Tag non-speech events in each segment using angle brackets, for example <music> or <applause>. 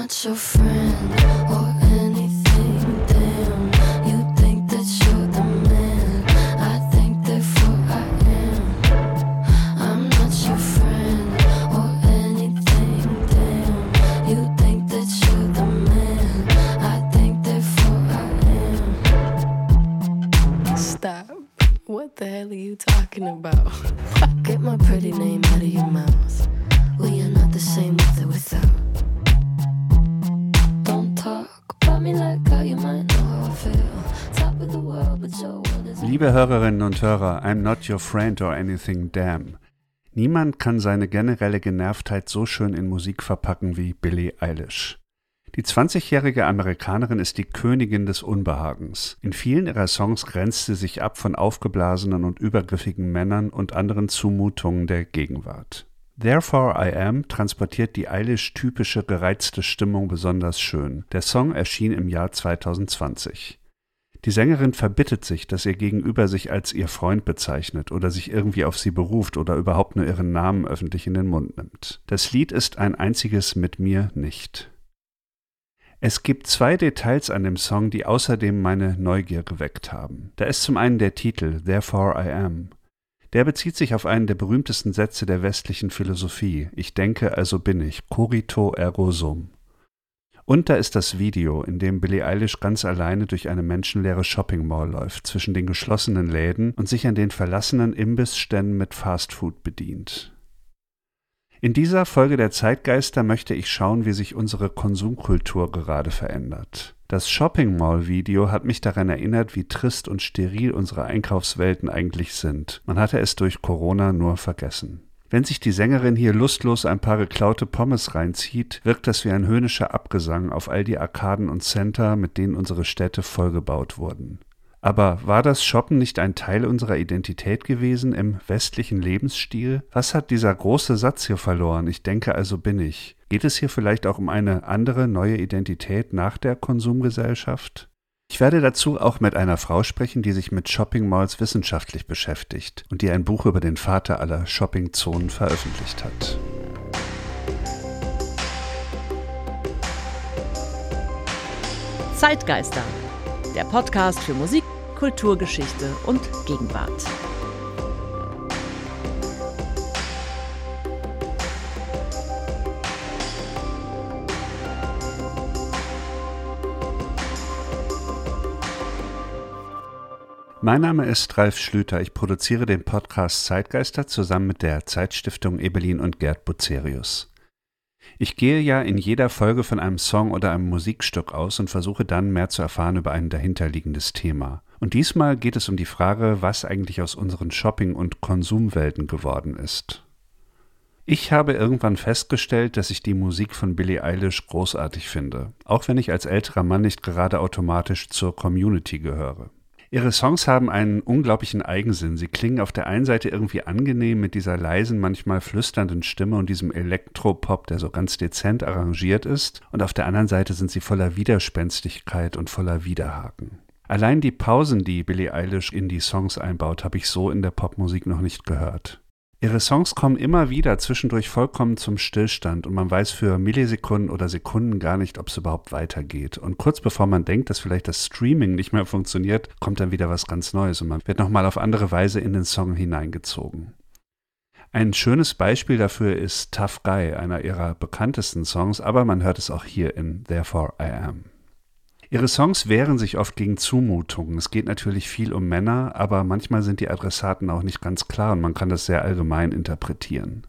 not your friend Hörerinnen und Hörer, I'm not your friend or anything damn. Niemand kann seine generelle Genervtheit so schön in Musik verpacken wie Billie Eilish. Die 20-jährige Amerikanerin ist die Königin des Unbehagens. In vielen ihrer Songs grenzt sie sich ab von aufgeblasenen und übergriffigen Männern und anderen Zumutungen der Gegenwart. Therefore I Am transportiert die Eilish-typische gereizte Stimmung besonders schön. Der Song erschien im Jahr 2020. Die Sängerin verbittet sich, dass ihr Gegenüber sich als ihr Freund bezeichnet oder sich irgendwie auf sie beruft oder überhaupt nur ihren Namen öffentlich in den Mund nimmt. Das Lied ist ein einziges mit mir nicht. Es gibt zwei Details an dem Song, die außerdem meine Neugier geweckt haben. Da ist zum einen der Titel Therefore I Am. Der bezieht sich auf einen der berühmtesten Sätze der westlichen Philosophie. Ich denke, also bin ich. Cogito ergo sum. Und da ist das Video, in dem Billie Eilish ganz alleine durch eine menschenleere Shopping Mall läuft, zwischen den geschlossenen Läden und sich an den verlassenen Imbissständen mit Fastfood bedient. In dieser Folge der Zeitgeister möchte ich schauen, wie sich unsere Konsumkultur gerade verändert. Das Shopping Mall Video hat mich daran erinnert, wie trist und steril unsere Einkaufswelten eigentlich sind. Man hatte es durch Corona nur vergessen. Wenn sich die Sängerin hier lustlos ein paar geklaute Pommes reinzieht, wirkt das wie ein höhnischer Abgesang auf all die Arkaden und Center, mit denen unsere Städte vollgebaut wurden. Aber war das Shoppen nicht ein Teil unserer Identität gewesen im westlichen Lebensstil? Was hat dieser große Satz hier verloren? Ich denke, also bin ich. Geht es hier vielleicht auch um eine andere neue Identität nach der Konsumgesellschaft? Ich werde dazu auch mit einer Frau sprechen, die sich mit Shopping Malls wissenschaftlich beschäftigt und die ein Buch über den Vater aller Shoppingzonen veröffentlicht hat. Zeitgeister, der Podcast für Musik, Kulturgeschichte und Gegenwart. Mein Name ist Ralf Schlüter. Ich produziere den Podcast Zeitgeister zusammen mit der Zeitstiftung Ebelin und Gerd Bucerius. Ich gehe ja in jeder Folge von einem Song oder einem Musikstück aus und versuche dann mehr zu erfahren über ein dahinterliegendes Thema. Und diesmal geht es um die Frage, was eigentlich aus unseren Shopping- und Konsumwelten geworden ist. Ich habe irgendwann festgestellt, dass ich die Musik von Billie Eilish großartig finde, auch wenn ich als älterer Mann nicht gerade automatisch zur Community gehöre. Ihre Songs haben einen unglaublichen Eigensinn. Sie klingen auf der einen Seite irgendwie angenehm mit dieser leisen, manchmal flüsternden Stimme und diesem Elektropop, der so ganz dezent arrangiert ist, und auf der anderen Seite sind sie voller Widerspenstigkeit und voller Widerhaken. Allein die Pausen, die Billie Eilish in die Songs einbaut, habe ich so in der Popmusik noch nicht gehört. Ihre Songs kommen immer wieder zwischendurch vollkommen zum Stillstand und man weiß für Millisekunden oder Sekunden gar nicht, ob es überhaupt weitergeht. Und kurz bevor man denkt, dass vielleicht das Streaming nicht mehr funktioniert, kommt dann wieder was ganz Neues und man wird nochmal auf andere Weise in den Song hineingezogen. Ein schönes Beispiel dafür ist Tough Guy, einer ihrer bekanntesten Songs, aber man hört es auch hier in Therefore I Am. Ihre Songs wehren sich oft gegen Zumutungen. Es geht natürlich viel um Männer, aber manchmal sind die Adressaten auch nicht ganz klar und man kann das sehr allgemein interpretieren.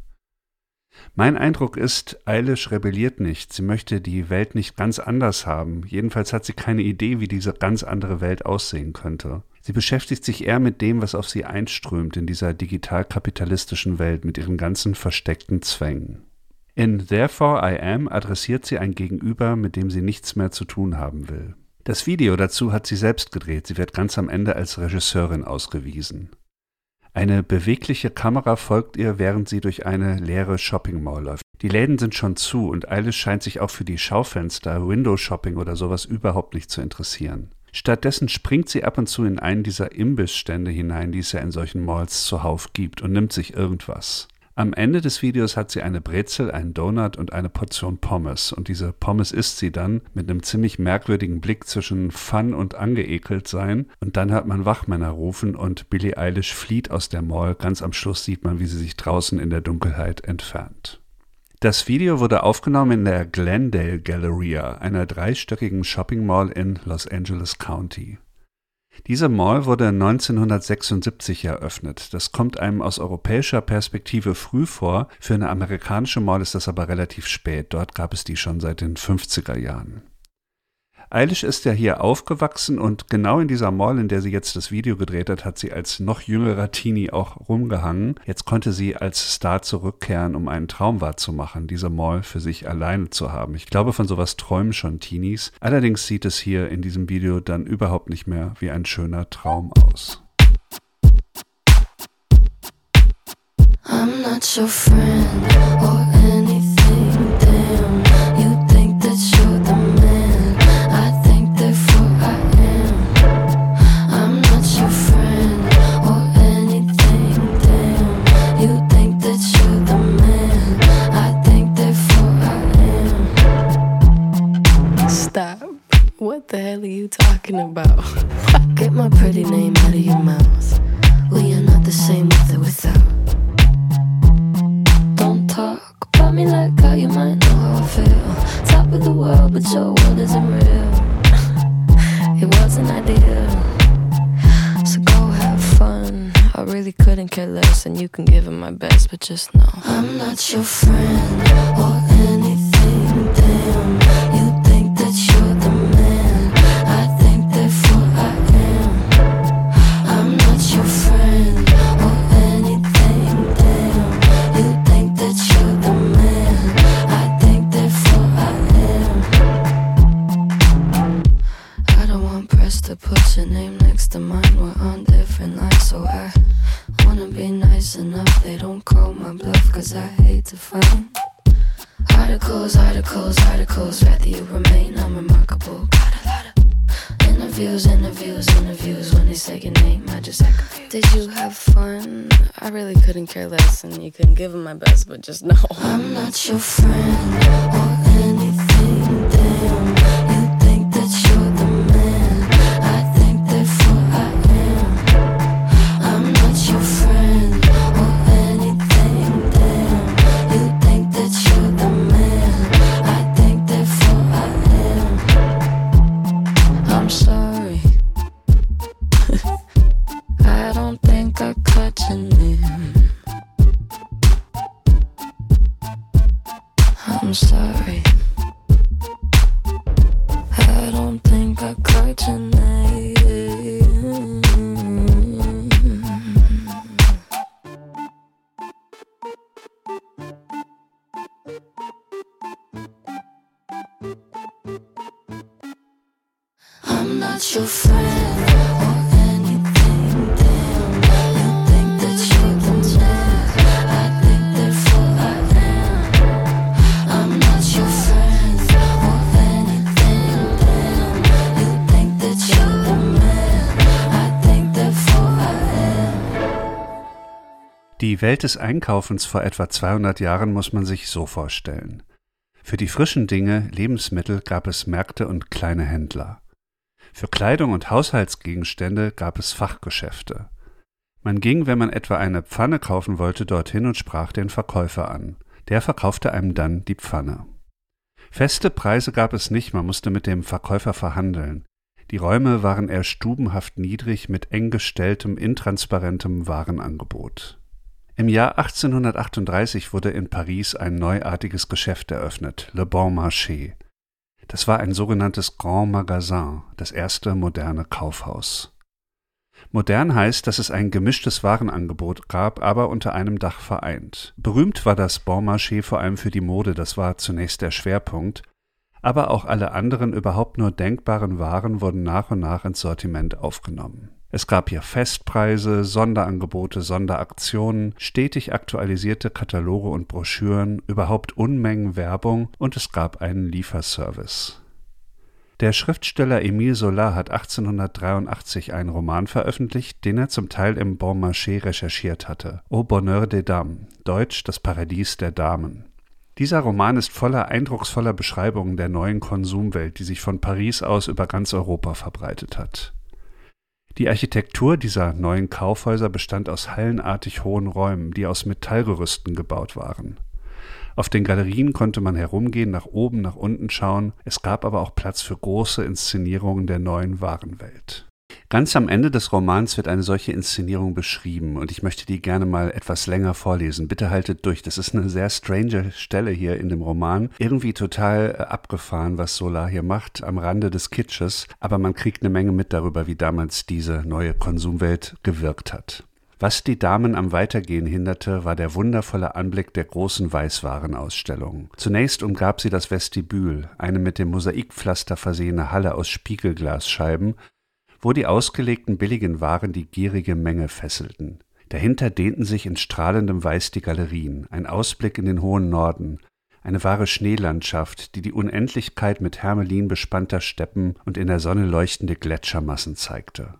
Mein Eindruck ist, Eilish rebelliert nicht. Sie möchte die Welt nicht ganz anders haben. Jedenfalls hat sie keine Idee, wie diese ganz andere Welt aussehen könnte. Sie beschäftigt sich eher mit dem, was auf sie einströmt in dieser digital-kapitalistischen Welt mit ihren ganzen versteckten Zwängen. In Therefore I Am adressiert sie ein Gegenüber, mit dem sie nichts mehr zu tun haben will. Das Video dazu hat sie selbst gedreht. Sie wird ganz am Ende als Regisseurin ausgewiesen. Eine bewegliche Kamera folgt ihr, während sie durch eine leere Shopping Mall läuft. Die Läden sind schon zu und Alice scheint sich auch für die Schaufenster, Window Shopping oder sowas überhaupt nicht zu interessieren. Stattdessen springt sie ab und zu in einen dieser Imbissstände hinein, die es ja in solchen Malls zuhauf gibt, und nimmt sich irgendwas. Am Ende des Videos hat sie eine Brezel, einen Donut und eine Portion Pommes. Und diese Pommes isst sie dann mit einem ziemlich merkwürdigen Blick zwischen Fun und angeekelt sein. Und dann hört man Wachmänner rufen und Billie Eilish flieht aus der Mall. Ganz am Schluss sieht man, wie sie sich draußen in der Dunkelheit entfernt. Das Video wurde aufgenommen in der Glendale Galleria, einer dreistöckigen Shopping Mall in Los Angeles County. Diese Mall wurde 1976 eröffnet. Das kommt einem aus europäischer Perspektive früh vor. Für eine amerikanische Mall ist das aber relativ spät. Dort gab es die schon seit den 50er Jahren. Eilish ist ja hier aufgewachsen und genau in dieser Mall, in der sie jetzt das Video gedreht hat, hat sie als noch jüngerer Teenie auch rumgehangen. Jetzt konnte sie als Star zurückkehren, um einen Traum wahrzumachen, diese Mall für sich alleine zu haben. Ich glaube, von sowas träumen schon Teenies. Allerdings sieht es hier in diesem Video dann überhaupt nicht mehr wie ein schöner Traum aus. I'm not your friend your friend just know. I'm not your friend Die Welt des Einkaufens vor etwa 200 Jahren muss man sich so vorstellen. Für die frischen Dinge, Lebensmittel gab es Märkte und kleine Händler. Für Kleidung und Haushaltsgegenstände gab es Fachgeschäfte. Man ging, wenn man etwa eine Pfanne kaufen wollte, dorthin und sprach den Verkäufer an. Der verkaufte einem dann die Pfanne. Feste Preise gab es nicht, man musste mit dem Verkäufer verhandeln. Die Räume waren eher stubenhaft niedrig mit eng gestelltem, intransparentem Warenangebot. Im Jahr 1838 wurde in Paris ein neuartiges Geschäft eröffnet, Le Bon Marché. Das war ein sogenanntes Grand Magasin, das erste moderne Kaufhaus. Modern heißt, dass es ein gemischtes Warenangebot gab, aber unter einem Dach vereint. Berühmt war das Bon Marché vor allem für die Mode, das war zunächst der Schwerpunkt, aber auch alle anderen überhaupt nur denkbaren Waren wurden nach und nach ins Sortiment aufgenommen. Es gab hier Festpreise, Sonderangebote, Sonderaktionen, stetig aktualisierte Kataloge und Broschüren, überhaupt Unmengen Werbung und es gab einen Lieferservice. Der Schriftsteller Émile Zola hat 1883 einen Roman veröffentlicht, den er zum Teil im Bon Marché recherchiert hatte. Au Bonheur des Dames, deutsch Das Paradies der Damen. Dieser Roman ist voller eindrucksvoller Beschreibungen der neuen Konsumwelt, die sich von Paris aus über ganz Europa verbreitet hat. Die Architektur dieser neuen Kaufhäuser bestand aus hallenartig hohen Räumen, die aus Metallgerüsten gebaut waren. Auf den Galerien konnte man herumgehen, nach oben, nach unten schauen, es gab aber auch Platz für große Inszenierungen der neuen Warenwelt. Ganz am Ende des Romans wird eine solche Inszenierung beschrieben und ich möchte die gerne mal etwas länger vorlesen. Bitte haltet durch. Das ist eine sehr strange Stelle hier in dem Roman. Irgendwie total äh, abgefahren, was Solar hier macht, am Rande des Kitsches, aber man kriegt eine Menge mit darüber, wie damals diese neue Konsumwelt gewirkt hat. Was die Damen am Weitergehen hinderte, war der wundervolle Anblick der großen Weißwarenausstellung. Zunächst umgab sie das Vestibül, eine mit dem Mosaikpflaster versehene Halle aus Spiegelglasscheiben, wo die ausgelegten billigen Waren die gierige Menge fesselten. Dahinter dehnten sich in strahlendem Weiß die Galerien, ein Ausblick in den hohen Norden, eine wahre Schneelandschaft, die die Unendlichkeit mit Hermelin bespannter Steppen und in der Sonne leuchtende Gletschermassen zeigte.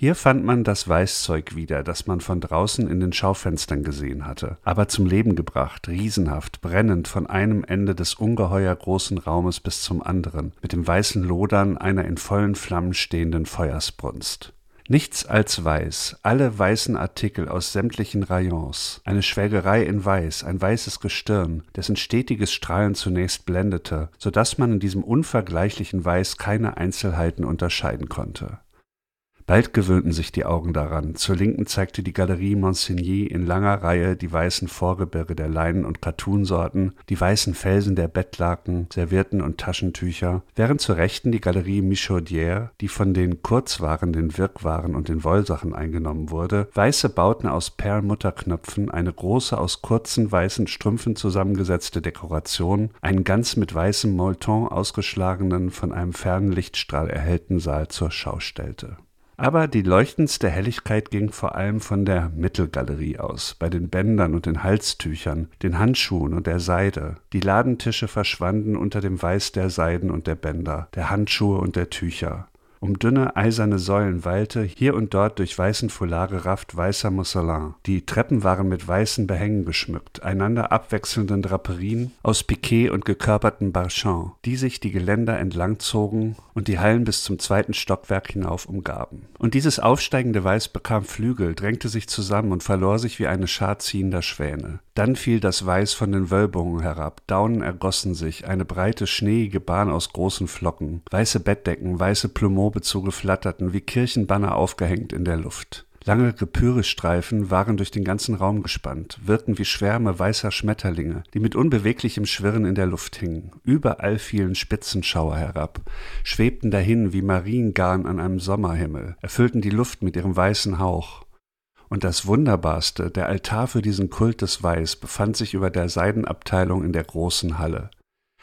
Hier fand man das Weißzeug wieder, das man von draußen in den Schaufenstern gesehen hatte, aber zum Leben gebracht, riesenhaft, brennend von einem Ende des ungeheuer großen Raumes bis zum anderen, mit dem weißen Lodern einer in vollen Flammen stehenden Feuersbrunst. Nichts als weiß, alle weißen Artikel aus sämtlichen Rayons, eine Schwelgerei in Weiß, ein weißes Gestirn, dessen stetiges Strahlen zunächst blendete, so dass man in diesem unvergleichlichen Weiß keine Einzelheiten unterscheiden konnte. Bald gewöhnten sich die Augen daran. Zur Linken zeigte die Galerie Monsigny in langer Reihe die weißen Vorgebirge der Leinen- und Kattunsorten, die weißen Felsen der Bettlaken, Servietten und Taschentücher, während zur Rechten die Galerie Michaudière, die von den Kurzwaren, den Wirkwaren und den Wollsachen eingenommen wurde, weiße Bauten aus Perlmutterknöpfen, eine große aus kurzen weißen Strümpfen zusammengesetzte Dekoration, einen ganz mit weißem Molton ausgeschlagenen, von einem fernen Lichtstrahl erhellten Saal zur Schau stellte. Aber die leuchtendste Helligkeit ging vor allem von der Mittelgalerie aus, bei den Bändern und den Halstüchern, den Handschuhen und der Seide. Die Ladentische verschwanden unter dem Weiß der Seiden und der Bänder, der Handschuhe und der Tücher. Um dünne eiserne Säulen wallte, hier und dort durch weißen Foulard gerafft weißer Mousselin. Die Treppen waren mit weißen Behängen geschmückt, einander abwechselnden Draperien aus Piquet und gekörperten Barchans, die sich die Geländer entlangzogen und die Hallen bis zum zweiten Stockwerk hinauf umgaben. Und dieses aufsteigende Weiß bekam Flügel, drängte sich zusammen und verlor sich wie eine Schar ziehender Schwäne. Dann fiel das Weiß von den Wölbungen herab, Daunen ergossen sich, eine breite, schneeige Bahn aus großen Flocken, weiße Bettdecken, weiße Plumeaubezüge flatterten, wie Kirchenbanner aufgehängt in der Luft. Lange Gepyrestreifen waren durch den ganzen Raum gespannt, wirkten wie Schwärme weißer Schmetterlinge, die mit unbeweglichem Schwirren in der Luft hingen. Überall fielen Spitzenschauer herab, schwebten dahin wie Mariengarn an einem Sommerhimmel, erfüllten die Luft mit ihrem weißen Hauch. Und das Wunderbarste, der Altar für diesen Kult des Weiß befand sich über der Seidenabteilung in der großen Halle.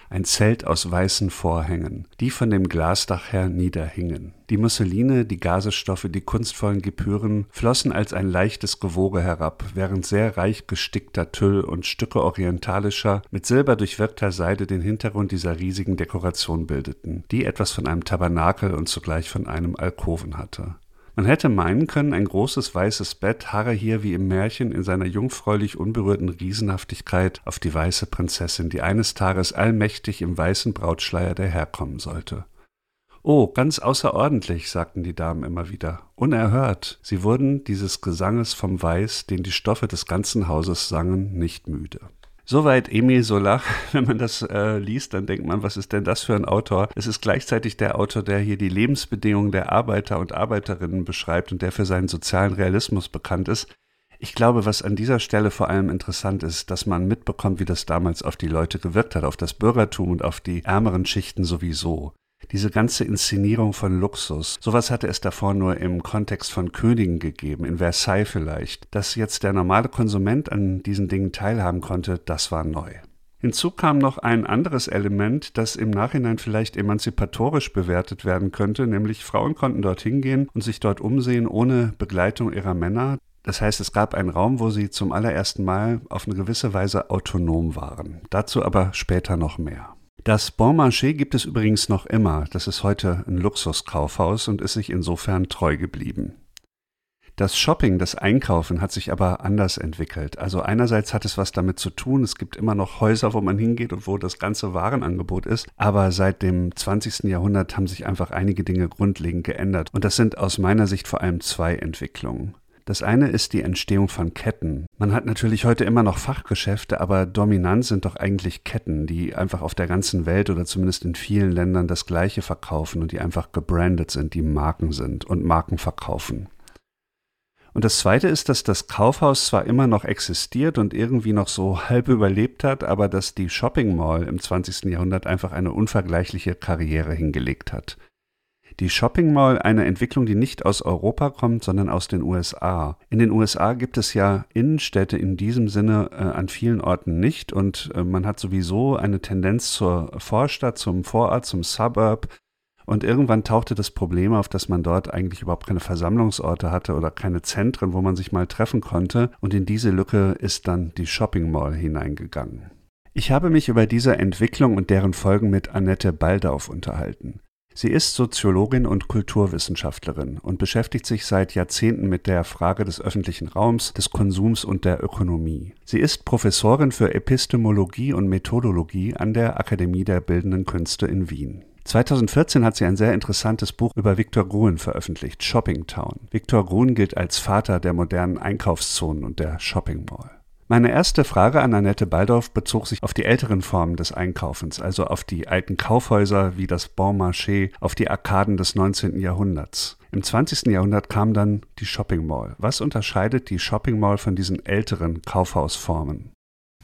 Ein Zelt aus weißen Vorhängen, die von dem Glasdach her niederhingen. Die Musseline, die Gasestoffe, die kunstvollen Gepüren flossen als ein leichtes Gewoge herab, während sehr reich gestickter Tüll und Stücke orientalischer, mit Silber durchwirkter Seide den Hintergrund dieser riesigen Dekoration bildeten, die etwas von einem Tabernakel und zugleich von einem Alkoven hatte. Man hätte meinen können, ein großes weißes Bett harre hier wie im Märchen in seiner jungfräulich unberührten Riesenhaftigkeit auf die weiße Prinzessin, die eines Tages allmächtig im weißen Brautschleier daherkommen sollte. Oh, ganz außerordentlich, sagten die Damen immer wieder. Unerhört. Sie wurden dieses Gesanges vom Weiß, den die Stoffe des ganzen Hauses sangen, nicht müde. Soweit Emil Solach. <laughs> Wenn man das äh, liest, dann denkt man, was ist denn das für ein Autor? Es ist gleichzeitig der Autor, der hier die Lebensbedingungen der Arbeiter und Arbeiterinnen beschreibt und der für seinen sozialen Realismus bekannt ist. Ich glaube, was an dieser Stelle vor allem interessant ist, dass man mitbekommt, wie das damals auf die Leute gewirkt hat, auf das Bürgertum und auf die ärmeren Schichten sowieso. Diese ganze Inszenierung von Luxus, sowas hatte es davor nur im Kontext von Königen gegeben, in Versailles vielleicht. Dass jetzt der normale Konsument an diesen Dingen teilhaben konnte, das war neu. Hinzu kam noch ein anderes Element, das im Nachhinein vielleicht emanzipatorisch bewertet werden könnte, nämlich Frauen konnten dorthin gehen und sich dort umsehen ohne Begleitung ihrer Männer. Das heißt, es gab einen Raum, wo sie zum allerersten Mal auf eine gewisse Weise autonom waren. Dazu aber später noch mehr. Das Bon Marché gibt es übrigens noch immer. Das ist heute ein Luxuskaufhaus und ist sich insofern treu geblieben. Das Shopping, das Einkaufen hat sich aber anders entwickelt. Also einerseits hat es was damit zu tun, es gibt immer noch Häuser, wo man hingeht und wo das ganze Warenangebot ist, aber seit dem 20. Jahrhundert haben sich einfach einige Dinge grundlegend geändert. Und das sind aus meiner Sicht vor allem zwei Entwicklungen. Das eine ist die Entstehung von Ketten. Man hat natürlich heute immer noch Fachgeschäfte, aber dominant sind doch eigentlich Ketten, die einfach auf der ganzen Welt oder zumindest in vielen Ländern das gleiche verkaufen und die einfach gebrandet sind, die Marken sind und Marken verkaufen. Und das Zweite ist, dass das Kaufhaus zwar immer noch existiert und irgendwie noch so halb überlebt hat, aber dass die Shopping Mall im 20. Jahrhundert einfach eine unvergleichliche Karriere hingelegt hat. Die Shopping Mall eine Entwicklung, die nicht aus Europa kommt, sondern aus den USA. In den USA gibt es ja Innenstädte in diesem Sinne äh, an vielen Orten nicht und äh, man hat sowieso eine Tendenz zur Vorstadt, zum Vorort, zum Suburb, und irgendwann tauchte das Problem auf, dass man dort eigentlich überhaupt keine Versammlungsorte hatte oder keine Zentren, wo man sich mal treffen konnte. Und in diese Lücke ist dann die Shopping Mall hineingegangen. Ich habe mich über diese Entwicklung und deren Folgen mit Annette Baldauf unterhalten. Sie ist Soziologin und Kulturwissenschaftlerin und beschäftigt sich seit Jahrzehnten mit der Frage des öffentlichen Raums, des Konsums und der Ökonomie. Sie ist Professorin für Epistemologie und Methodologie an der Akademie der Bildenden Künste in Wien. 2014 hat sie ein sehr interessantes Buch über Viktor Gruen veröffentlicht, Shopping Town. Viktor Gruen gilt als Vater der modernen Einkaufszonen und der Shopping Mall. Meine erste Frage an Annette Baldorf bezog sich auf die älteren Formen des Einkaufens, also auf die alten Kaufhäuser wie das Bon Marché, auf die Arkaden des 19. Jahrhunderts. Im 20. Jahrhundert kam dann die Shopping Mall. Was unterscheidet die Shopping Mall von diesen älteren Kaufhausformen?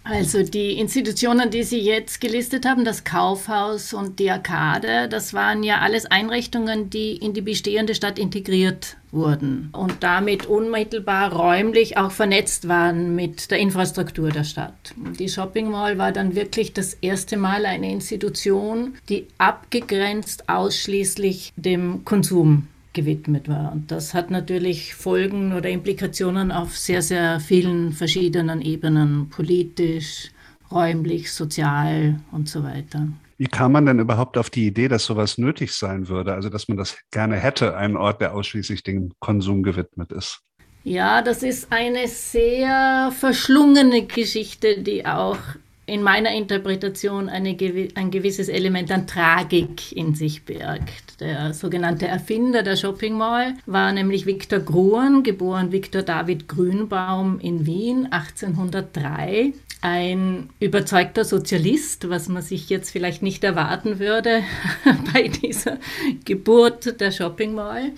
Also die Institutionen, die Sie jetzt gelistet haben, das Kaufhaus und die Arkade, das waren ja alles Einrichtungen, die in die bestehende Stadt integriert wurden und damit unmittelbar räumlich auch vernetzt waren mit der Infrastruktur der Stadt. Die Shopping Mall war dann wirklich das erste Mal eine Institution, die abgegrenzt ausschließlich dem Konsum gewidmet war. Und das hat natürlich Folgen oder Implikationen auf sehr, sehr vielen verschiedenen Ebenen, politisch, räumlich, sozial und so weiter. Wie kam man denn überhaupt auf die Idee, dass sowas nötig sein würde? Also, dass man das gerne hätte, einen Ort, der ausschließlich dem Konsum gewidmet ist? Ja, das ist eine sehr verschlungene Geschichte, die auch in meiner Interpretation eine, ein gewisses Element an Tragik in sich birgt. Der sogenannte Erfinder der Shopping Mall war nämlich Viktor Gruen, geboren Viktor David Grünbaum in Wien 1803 ein überzeugter Sozialist, was man sich jetzt vielleicht nicht erwarten würde <laughs> bei dieser Geburt der Shopping Mall,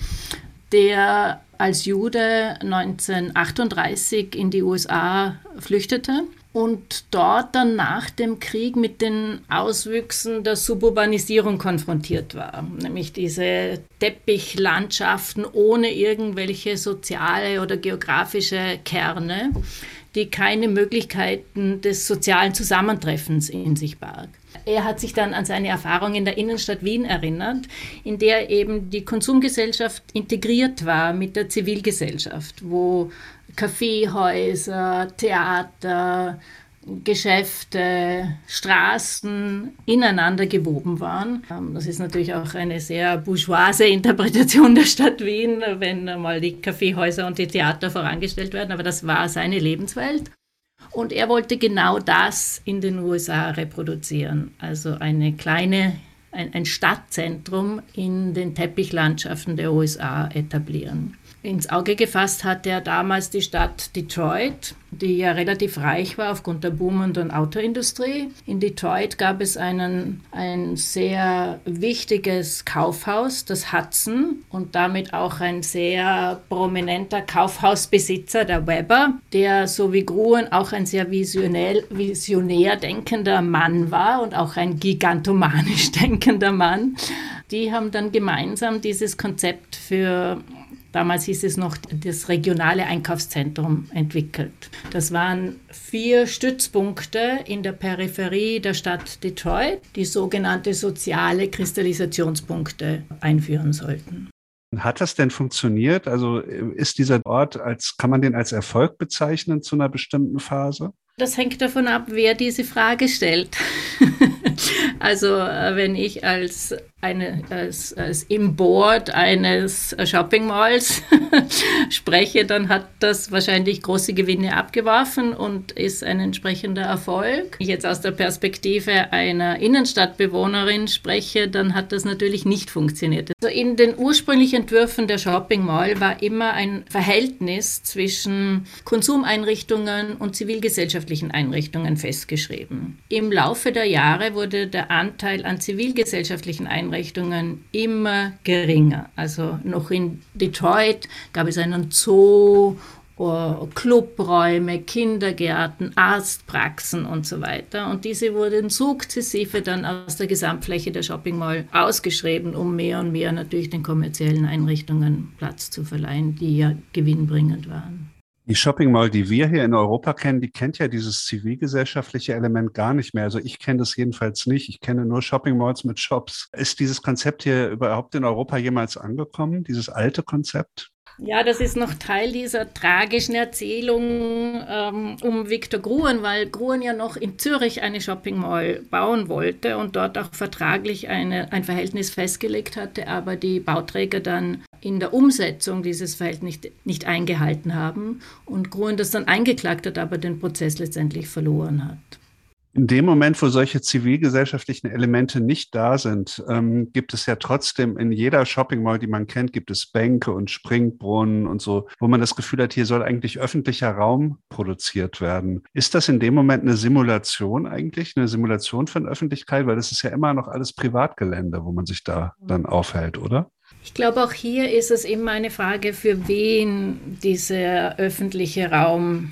der als Jude 1938 in die USA flüchtete und dort dann nach dem Krieg mit den Auswüchsen der Suburbanisierung konfrontiert war, nämlich diese Teppichlandschaften ohne irgendwelche soziale oder geografische Kerne, die keine Möglichkeiten des sozialen Zusammentreffens in sich barg. Er hat sich dann an seine Erfahrung in der Innenstadt Wien erinnert, in der eben die Konsumgesellschaft integriert war mit der Zivilgesellschaft, wo Kaffeehäuser, Theater, Geschäfte, Straßen ineinander gewoben waren. Ähm, das ist natürlich auch eine sehr bourgeoise Interpretation der Stadt Wien, wenn mal die Kaffeehäuser und die Theater vorangestellt werden, aber das war seine Lebenswelt. Und er wollte genau das in den USA reproduzieren, also eine kleine, ein, ein Stadtzentrum in den Teppichlandschaften der USA etablieren. Ins Auge gefasst hat er damals die Stadt Detroit, die ja relativ reich war aufgrund der boomenden Autoindustrie. In Detroit gab es einen, ein sehr wichtiges Kaufhaus, das Hudson, und damit auch ein sehr prominenter Kaufhausbesitzer, der Weber, der so wie Gruen auch ein sehr visionär, visionär denkender Mann war und auch ein gigantomanisch <laughs> denkender Mann. Die haben dann gemeinsam dieses Konzept für Damals hieß es noch das regionale Einkaufszentrum entwickelt. Das waren vier Stützpunkte in der Peripherie der Stadt Detroit, die sogenannte soziale Kristallisationspunkte einführen sollten. Hat das denn funktioniert? Also ist dieser Ort als, kann man den als Erfolg bezeichnen zu einer bestimmten Phase? Das hängt davon ab, wer diese Frage stellt. <laughs> also äh, wenn ich als, eine, als, im Board eines Shopping Malls <laughs> spreche, dann hat das wahrscheinlich große Gewinne abgeworfen und ist ein entsprechender Erfolg. Wenn ich jetzt aus der Perspektive einer Innenstadtbewohnerin spreche, dann hat das natürlich nicht funktioniert. Also in den ursprünglichen Entwürfen der Shopping Mall war immer ein Verhältnis zwischen Konsumeinrichtungen und Zivilgesellschaft zivilgesellschaftlichen Einrichtungen festgeschrieben. Im Laufe der Jahre wurde der Anteil an zivilgesellschaftlichen Einrichtungen immer geringer. Also noch in Detroit gab es einen Zoo Clubräume, Kindergärten, Arztpraxen und so weiter. Und diese wurden sukzessive dann aus der Gesamtfläche der Shopping Mall ausgeschrieben, um mehr und mehr natürlich den kommerziellen Einrichtungen Platz zu verleihen, die ja gewinnbringend waren. Die Shopping Mall, die wir hier in Europa kennen, die kennt ja dieses zivilgesellschaftliche Element gar nicht mehr. Also ich kenne das jedenfalls nicht. Ich kenne nur Shopping Malls mit Shops. Ist dieses Konzept hier überhaupt in Europa jemals angekommen, dieses alte Konzept? Ja, das ist noch Teil dieser tragischen Erzählung ähm, um Viktor Gruen, weil Gruen ja noch in Zürich eine Shopping Mall bauen wollte und dort auch vertraglich eine, ein Verhältnis festgelegt hatte, aber die Bauträger dann in der Umsetzung dieses Verhältnis nicht, nicht eingehalten haben und Gruen das dann eingeklagt hat, aber den Prozess letztendlich verloren hat. In dem Moment, wo solche zivilgesellschaftlichen Elemente nicht da sind, ähm, gibt es ja trotzdem in jeder Shopping Mall, die man kennt, gibt es Bänke und Springbrunnen und so, wo man das Gefühl hat, hier soll eigentlich öffentlicher Raum produziert werden. Ist das in dem Moment eine Simulation eigentlich, eine Simulation von Öffentlichkeit? Weil das ist ja immer noch alles Privatgelände, wo man sich da dann aufhält, oder? Ich glaube, auch hier ist es immer eine Frage, für wen dieser öffentliche Raum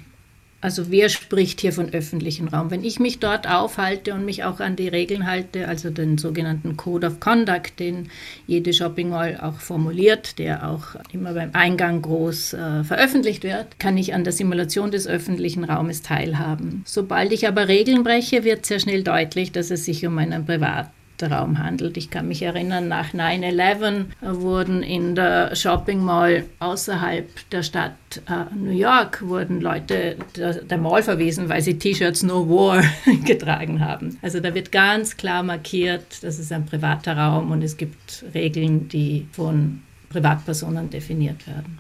also wer spricht hier von öffentlichem Raum? Wenn ich mich dort aufhalte und mich auch an die Regeln halte, also den sogenannten Code of Conduct, den jede Shopping Mall auch formuliert, der auch immer beim Eingang groß äh, veröffentlicht wird, kann ich an der Simulation des öffentlichen Raumes teilhaben. Sobald ich aber Regeln breche, wird sehr schnell deutlich, dass es sich um einen Privat Raum handelt. Ich kann mich erinnern, nach 9-11 wurden in der Shopping Mall außerhalb der Stadt äh, New York wurden Leute der, der Mall verwiesen, weil sie T-Shirts No War <laughs> getragen haben. Also da wird ganz klar markiert, das ist ein privater Raum und es gibt Regeln, die von Privatpersonen definiert werden.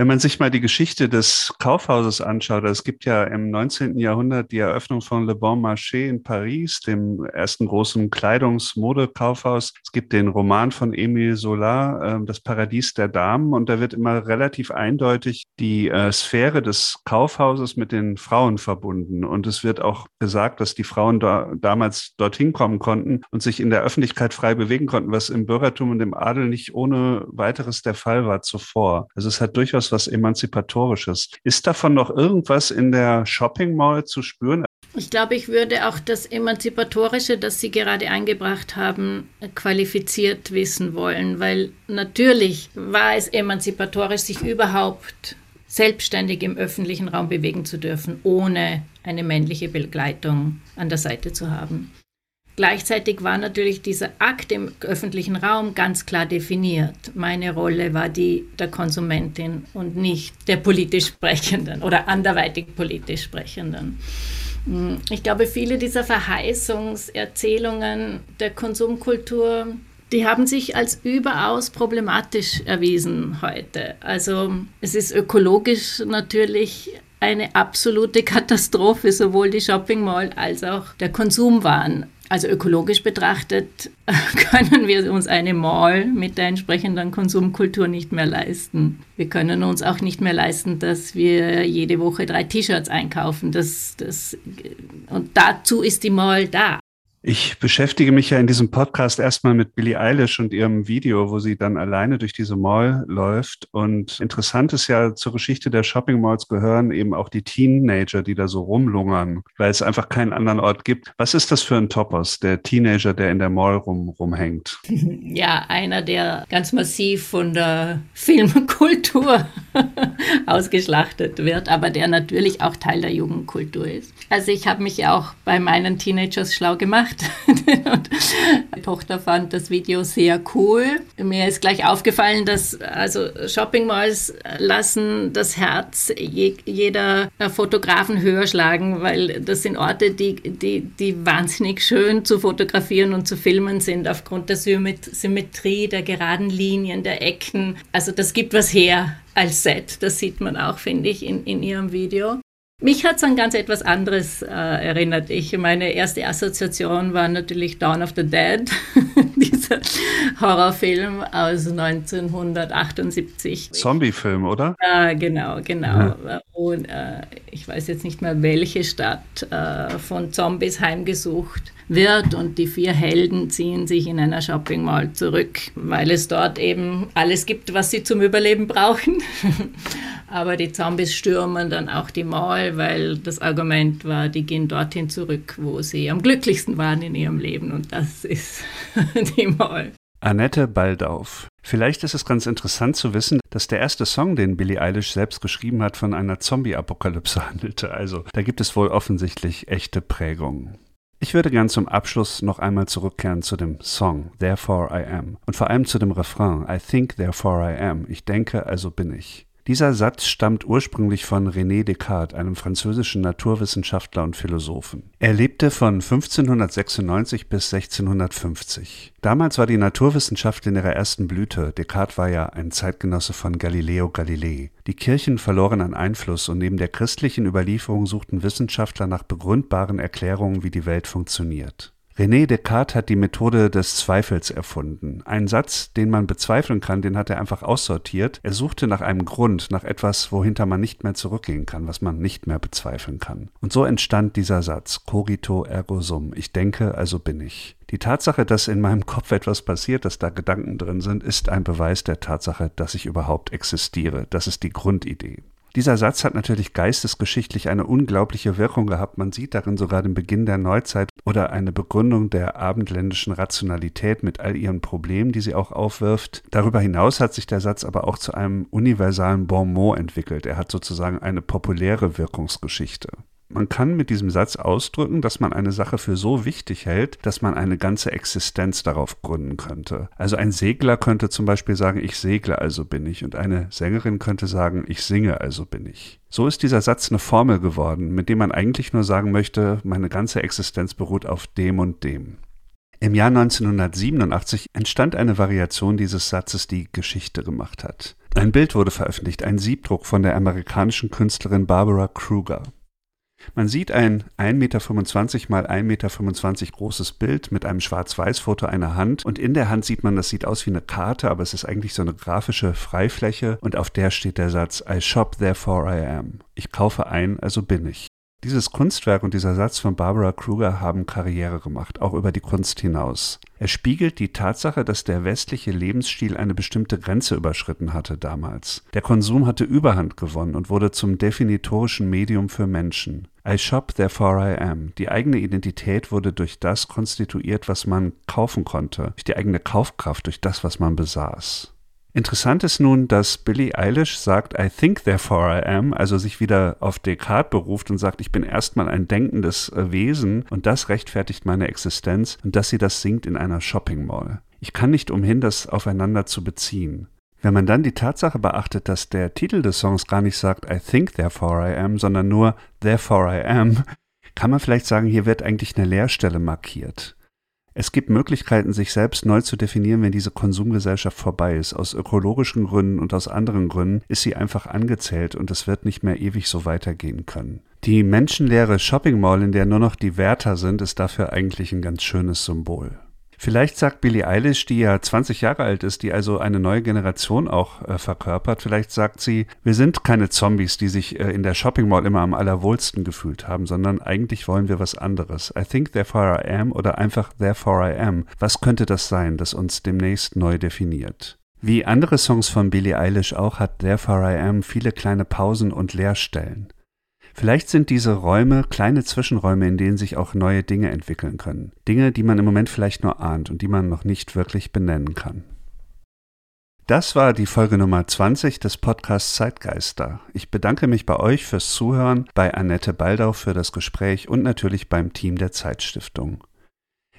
Wenn man sich mal die Geschichte des Kaufhauses anschaut, es gibt ja im 19. Jahrhundert die Eröffnung von Le Bon Marché in Paris, dem ersten großen Kleidungsmodekaufhaus. Es gibt den Roman von Émile Zola, äh, Das Paradies der Damen, und da wird immer relativ eindeutig die äh, Sphäre des Kaufhauses mit den Frauen verbunden. Und es wird auch gesagt, dass die Frauen da, damals dorthin kommen konnten und sich in der Öffentlichkeit frei bewegen konnten, was im Bürgertum und im Adel nicht ohne weiteres der Fall war zuvor. Also es hat durchaus was Emanzipatorisches. Ist davon noch irgendwas in der Shopping Mall zu spüren? Ich glaube, ich würde auch das Emanzipatorische, das Sie gerade eingebracht haben, qualifiziert wissen wollen, weil natürlich war es emanzipatorisch, sich überhaupt selbstständig im öffentlichen Raum bewegen zu dürfen, ohne eine männliche Begleitung an der Seite zu haben. Gleichzeitig war natürlich dieser Akt im öffentlichen Raum ganz klar definiert. Meine Rolle war die der Konsumentin und nicht der politisch Sprechenden oder anderweitig politisch Sprechenden. Hm, ich glaube, viele dieser Verheißungserzählungen der Konsumkultur, die haben sich als überaus problematisch erwiesen heute. Also es ist ökologisch natürlich eine absolute Katastrophe, sowohl die Shopping Mall als auch der Konsumwahn. Also ökologisch betrachtet <laughs> können wir uns eine Mall mit der entsprechenden Konsumkultur nicht mehr leisten. Wir können uns auch nicht mehr leisten, dass wir jede Woche drei T-Shirts einkaufen. Das, das, und dazu ist die Mall da. Ich beschäftige mich ja in diesem Podcast erstmal mit Billie Eilish und ihrem Video, wo sie dann alleine durch diese Mall läuft. Und interessant ist ja, zur Geschichte der Shopping Malls gehören eben auch die Teenager, die da so rumlungern, weil es einfach keinen anderen Ort gibt. Was ist das für ein Topos, der Teenager, der in der Mall rum, rumhängt? <laughs> Ja, einer, der ganz massiv von der Filmkultur <laughs> ausgeschlachtet wird, aber der natürlich auch Teil der Jugendkultur ist. Also ich habe mich ja auch bei meinen Teenagers schlau gemacht <laughs> und die Tochter fand das Video sehr cool. Mir ist gleich aufgefallen, dass also Shopping Malls lassen das Herz je, jeder Fotografen höher schlagen, weil das sind Orte, die, die, die wahnsinnig schön zu fotografieren und zu filmen sind aufgrund der Symmetrie, der geraden Linien, der Ecken. Also das gibt was her als Set. Das sieht man auch, finde ich, in, in ihrem Video. Mich hat es an ganz etwas anderes äh, erinnert. Ich, meine erste Assoziation war natürlich Dawn of the Dead, <laughs> dieser Horrorfilm aus 1978. Zombie-Film, oder? Ja, genau, genau. Ja. Und äh, ich weiß jetzt nicht mehr, welche Stadt äh, von Zombies heimgesucht wird und die vier Helden ziehen sich in einer Shopping Mall zurück, weil es dort eben alles gibt, was sie zum Überleben brauchen. <laughs> Aber die Zombies stürmen dann auch die Mall, weil das Argument war, die gehen dorthin zurück, wo sie am glücklichsten waren in ihrem Leben und das ist <laughs> Mall. Annette Baldauf. Vielleicht ist es ganz interessant zu wissen, dass der erste Song, den Billie Eilish selbst geschrieben hat, von einer Zombie-Apokalypse <laughs> handelte. Also da gibt es wohl offensichtlich echte Prägungen. Ich würde gern zum Abschluss noch einmal zurückkehren zu dem Song Therefore I Am und vor allem zu dem Refrain I think therefore I am. Ich denke, also bin ich. Dieser Satz stammt ursprünglich von René Descartes, einem französischen Naturwissenschaftler und Philosophen. Er lebte von 1596 bis 1650. Damals war die Naturwissenschaft in ihrer ersten Blüte. Descartes war ja ein Zeitgenosse von Galileo Galilei. Die Kirchen verloren an Einfluss und neben der christlichen Überlieferung suchten Wissenschaftler nach begründbaren Erklärungen, wie die Welt funktioniert. René Descartes hat die Methode des Zweifels erfunden. Ein Satz, den man bezweifeln kann, den hat er einfach aussortiert. Er suchte nach einem Grund, nach etwas, wohinter man nicht mehr zurückgehen kann, was man nicht mehr bezweifeln kann. Und so entstand dieser Satz, cogito ergo sum. Ich denke, also bin ich. Die Tatsache, dass in meinem Kopf etwas passiert, dass da Gedanken drin sind, ist ein Beweis der Tatsache, dass ich überhaupt existiere. Das ist die Grundidee. Dieser Satz hat natürlich geistesgeschichtlich eine unglaubliche Wirkung gehabt. Man sieht darin sogar den Beginn der Neuzeit oder eine Begründung der abendländischen Rationalität mit all ihren Problemen, die sie auch aufwirft. Darüber hinaus hat sich der Satz aber auch zu einem universalen Bon mot entwickelt. Er hat sozusagen eine populäre Wirkungsgeschichte. Man kann mit diesem Satz ausdrücken, dass man eine Sache für so wichtig hält, dass man eine ganze Existenz darauf gründen könnte. Also ein Segler könnte zum Beispiel sagen, ich segle, also bin ich. Und eine Sängerin könnte sagen, ich singe, also bin ich. So ist dieser Satz eine Formel geworden, mit dem man eigentlich nur sagen möchte, meine ganze Existenz beruht auf dem und dem. Im Jahr 1987 entstand eine Variation dieses Satzes, die Geschichte gemacht hat. Ein Bild wurde veröffentlicht, ein Siebdruck von der amerikanischen Künstlerin Barbara Kruger. Man sieht ein 1,25 Meter mal 1,25 Meter großes Bild mit einem Schwarz-Weiß-Foto einer Hand und in der Hand sieht man, das sieht aus wie eine Karte, aber es ist eigentlich so eine grafische Freifläche und auf der steht der Satz I shop therefore I am. Ich kaufe ein, also bin ich. Dieses Kunstwerk und dieser Satz von Barbara Kruger haben Karriere gemacht, auch über die Kunst hinaus. Er spiegelt die Tatsache, dass der westliche Lebensstil eine bestimmte Grenze überschritten hatte damals. Der Konsum hatte Überhand gewonnen und wurde zum definitorischen Medium für Menschen. I shop, therefore I am. Die eigene Identität wurde durch das konstituiert, was man kaufen konnte, durch die eigene Kaufkraft, durch das, was man besaß. Interessant ist nun, dass Billie Eilish sagt, I think therefore I am, also sich wieder auf Descartes beruft und sagt, ich bin erstmal ein denkendes äh, Wesen und das rechtfertigt meine Existenz und dass sie das singt in einer Shopping Mall. Ich kann nicht umhin, das aufeinander zu beziehen. Wenn man dann die Tatsache beachtet, dass der Titel des Songs gar nicht sagt I think therefore I am, sondern nur therefore I am, kann man vielleicht sagen, hier wird eigentlich eine Leerstelle markiert. Es gibt Möglichkeiten, sich selbst neu zu definieren, wenn diese Konsumgesellschaft vorbei ist. Aus ökologischen Gründen und aus anderen Gründen ist sie einfach angezählt und es wird nicht mehr ewig so weitergehen können. Die menschenleere Shopping Mall, in der nur noch die Wärter sind, ist dafür eigentlich ein ganz schönes Symbol. Vielleicht sagt Billie Eilish, die ja 20 Jahre alt ist, die also eine neue Generation auch äh, verkörpert, vielleicht sagt sie, wir sind keine Zombies, die sich äh, in der Shopping Mall immer am allerwohlsten gefühlt haben, sondern eigentlich wollen wir was anderes. I think therefore I am oder einfach therefore I am. Was könnte das sein, das uns demnächst neu definiert? Wie andere Songs von Billie Eilish auch hat Therefore I Am viele kleine Pausen und Leerstellen. Vielleicht sind diese Räume kleine Zwischenräume, in denen sich auch neue Dinge entwickeln können. Dinge, die man im Moment vielleicht nur ahnt und die man noch nicht wirklich benennen kann. Das war die Folge Nummer 20 des Podcasts Zeitgeister. Ich bedanke mich bei euch fürs Zuhören, bei Annette Baldau für das Gespräch und natürlich beim Team der Zeitstiftung.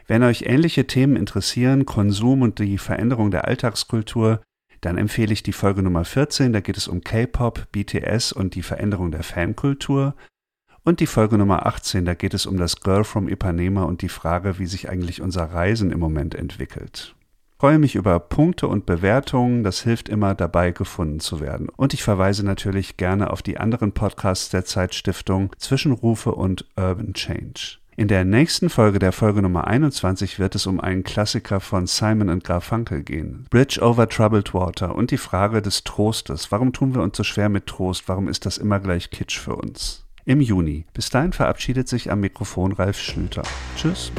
Wenn euch ähnliche Themen interessieren, Konsum und die Veränderung der Alltagskultur, dann empfehle ich die Folge Nummer 14, da geht es um K-Pop, BTS und die Veränderung der Fankultur. Und die Folge Nummer 18, da geht es um das Girl from Ipanema und die Frage, wie sich eigentlich unser Reisen im Moment entwickelt freue mich über Punkte und Bewertungen, das hilft immer dabei gefunden zu werden. Und ich verweise natürlich gerne auf die anderen Podcasts der Zeitstiftung Zwischenrufe und Urban Change. In der nächsten Folge, der Folge Nummer 21, wird es um einen Klassiker von Simon und Garfunkel gehen. Bridge over Troubled Water und die Frage des Trostes. Warum tun wir uns so schwer mit Trost? Warum ist das immer gleich Kitsch für uns? Im Juni. Bis dahin verabschiedet sich am Mikrofon Ralf Schlüter. Tschüss.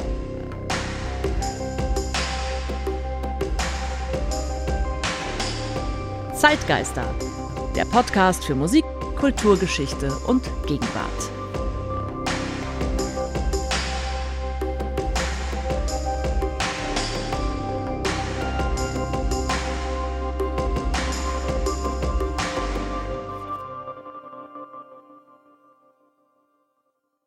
Zeitgeister, der Podcast für Musik, Kulturgeschichte und Gegenwart.